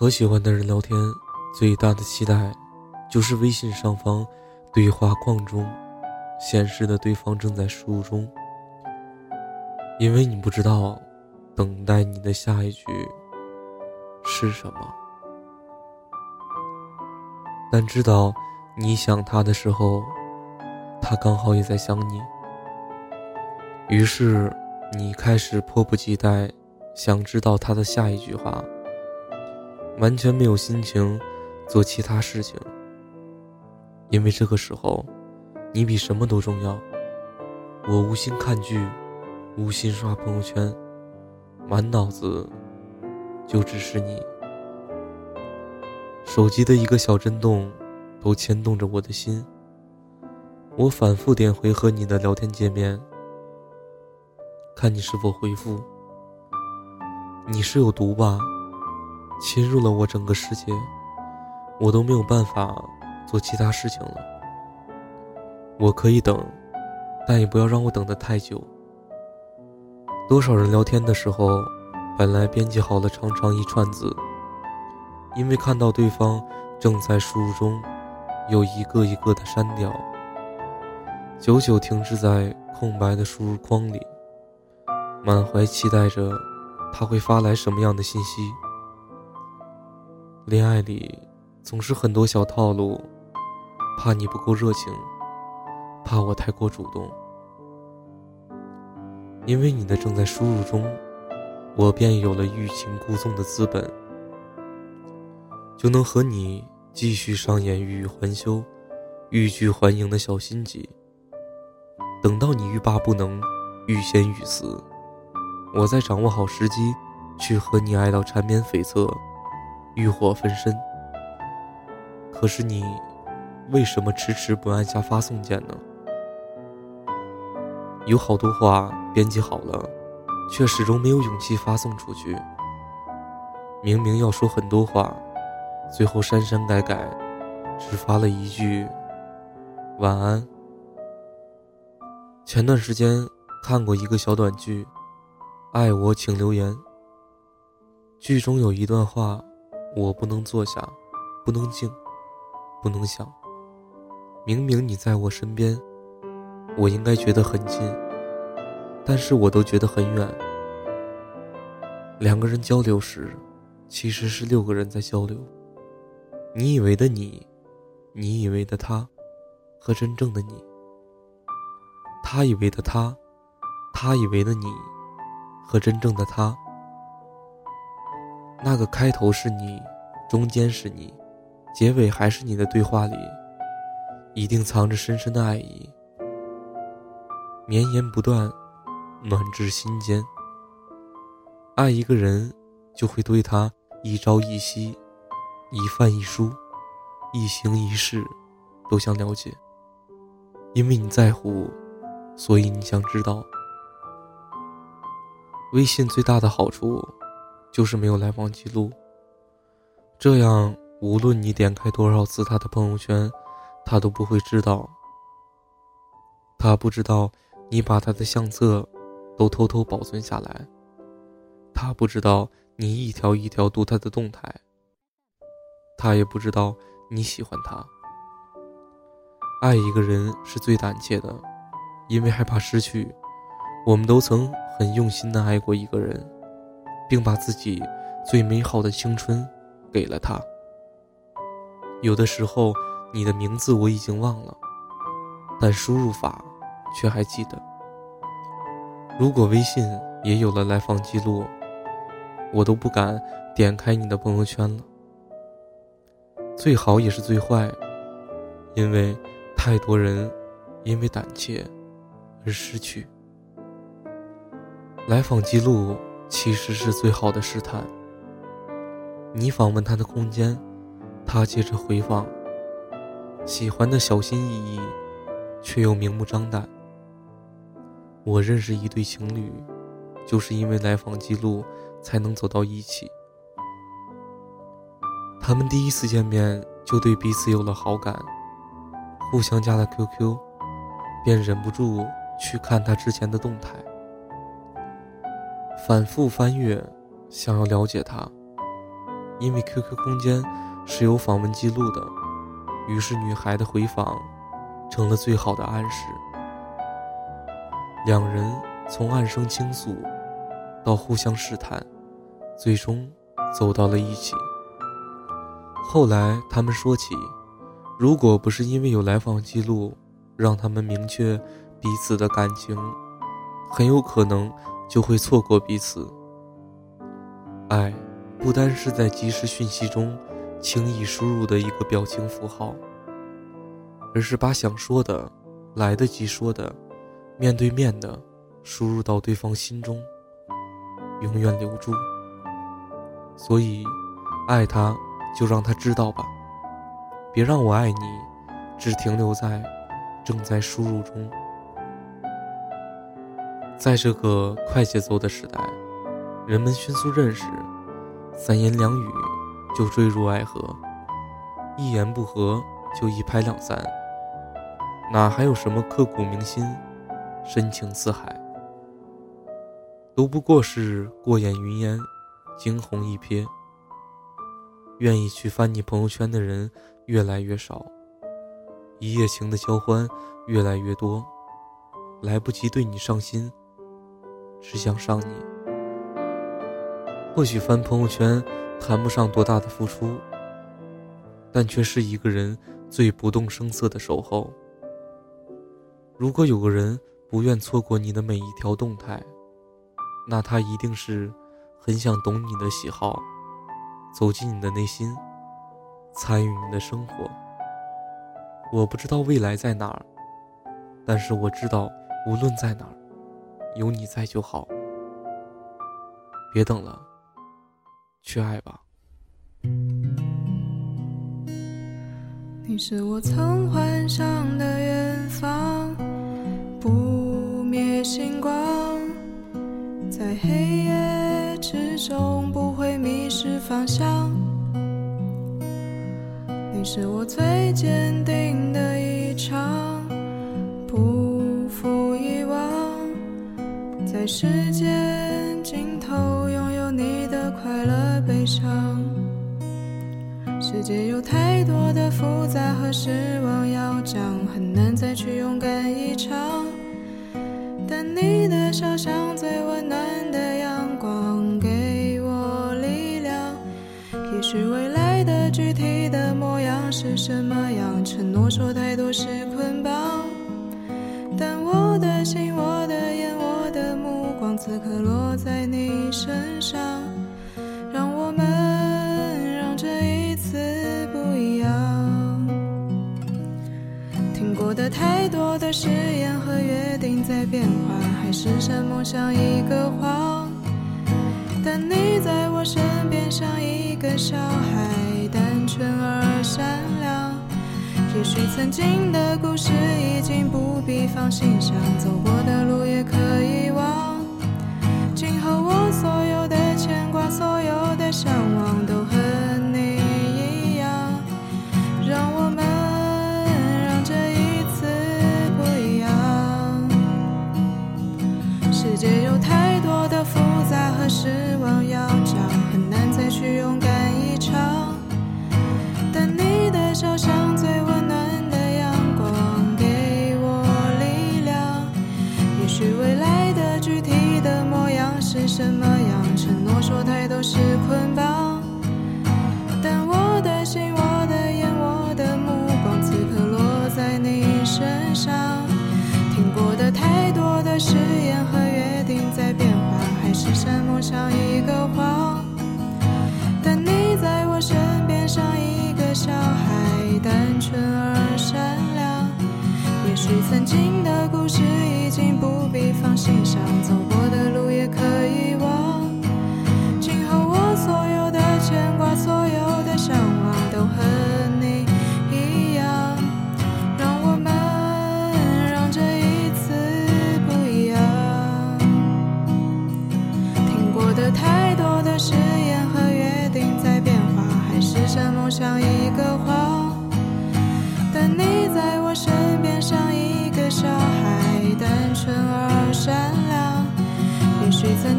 和喜欢的人聊天，最大的期待，就是微信上方对话框中显示的对方正在输入中。因为你不知道，等待你的下一句是什么，但知道你想他的时候，他刚好也在想你。于是，你开始迫不及待，想知道他的下一句话。完全没有心情做其他事情，因为这个时候，你比什么都重要。我无心看剧，无心刷朋友圈，满脑子就只是你。手机的一个小震动，都牵动着我的心。我反复点回和你的聊天界面，看你是否回复。你是有毒吧？侵入了我整个世界，我都没有办法做其他事情了。我可以等，但也不要让我等得太久。多少人聊天的时候，本来编辑好了长长一串字，因为看到对方正在输入中，又一个一个的删掉，久久停滞在空白的输入框里，满怀期待着他会发来什么样的信息。恋爱里总是很多小套路，怕你不够热情，怕我太过主动。因为你的正在输入中，我便有了欲擒故纵的资本，就能和你继续上演欲语还休、欲拒还迎的小心机。等到你欲罢不能、欲仙欲死，我再掌握好时机，去和你爱到缠绵悱恻。欲火焚身，可是你为什么迟迟不按下发送键呢？有好多话编辑好了，却始终没有勇气发送出去。明明要说很多话，最后删删改改，只发了一句晚安。前段时间看过一个小短剧，《爱我请留言》，剧中有一段话。我不能坐下，不能静，不能想。明明你在我身边，我应该觉得很近，但是我都觉得很远。两个人交流时，其实是六个人在交流。你以为的你，你以为的他，和真正的你。他以为的他，他以为的你，和真正的他。那个开头是你，中间是你，结尾还是你的对话里，一定藏着深深的爱意，绵延不断，暖至心间。爱一个人，就会对他一朝一夕，一饭一书，一行一世，都想了解。因为你在乎，所以你想知道。微信最大的好处。就是没有来往记录，这样无论你点开多少次他的朋友圈，他都不会知道。他不知道你把他的相册都偷偷保存下来，他不知道你一条一条读他的动态，他也不知道你喜欢他。爱一个人是最胆怯的，因为害怕失去。我们都曾很用心的爱过一个人。并把自己最美好的青春给了他。有的时候，你的名字我已经忘了，但输入法却还记得。如果微信也有了来访记录，我都不敢点开你的朋友圈了。最好也是最坏，因为太多人因为胆怯而失去来访记录。其实是最好的试探。你访问他的空间，他接着回访。喜欢的小心翼翼，却又明目张胆。我认识一对情侣，就是因为来访记录才能走到一起。他们第一次见面就对彼此有了好感，互相加了 QQ，便忍不住去看他之前的动态。反复翻阅，想要了解他，因为 QQ 空间是有访问记录的，于是女孩的回访成了最好的暗示。两人从暗生倾诉到互相试探，最终走到了一起。后来他们说起，如果不是因为有来访记录，让他们明确彼此的感情，很有可能就会错过彼此。爱。不单是在即时讯息中轻易输入的一个表情符号，而是把想说的、来得及说的、面对面的输入到对方心中，永远留住。所以，爱他就让他知道吧，别让我爱你只停留在正在输入中。在这个快节奏的时代，人们迅速认识。三言两语就坠入爱河，一言不合就一拍两散，哪还有什么刻骨铭心、深情似海？都不过是过眼云烟、惊鸿一瞥。愿意去翻你朋友圈的人越来越少，一夜情的交欢越来越多，来不及对你上心，是想上你。或许翻朋友圈谈不上多大的付出，但却是一个人最不动声色的守候。如果有个人不愿错过你的每一条动态，那他一定是很想懂你的喜好，走进你的内心，参与你的生活。我不知道未来在哪儿，但是我知道，无论在哪儿，有你在就好。别等了。去爱吧。你是我曾幻想的远方，不灭星光，在黑夜之中不会迷失方向。你是我最坚定的一场，在时间尽头拥有你的快乐。悲伤，世界有太多的复杂和失望要讲，很难再去勇敢一场。但你的笑像最温暖的阳光，给我力量。也许未来的具体的模样是什么样，承诺说太多是捆绑。化，海誓山盟像一个谎。但你在我身边像一个小孩，单纯而善良。也许曾经的故事已经不必放心上，走过的路也可以忘。今后我所有界有太多的复杂和失望。曾经的故事已经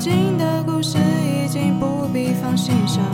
经的故事已经不必放心上。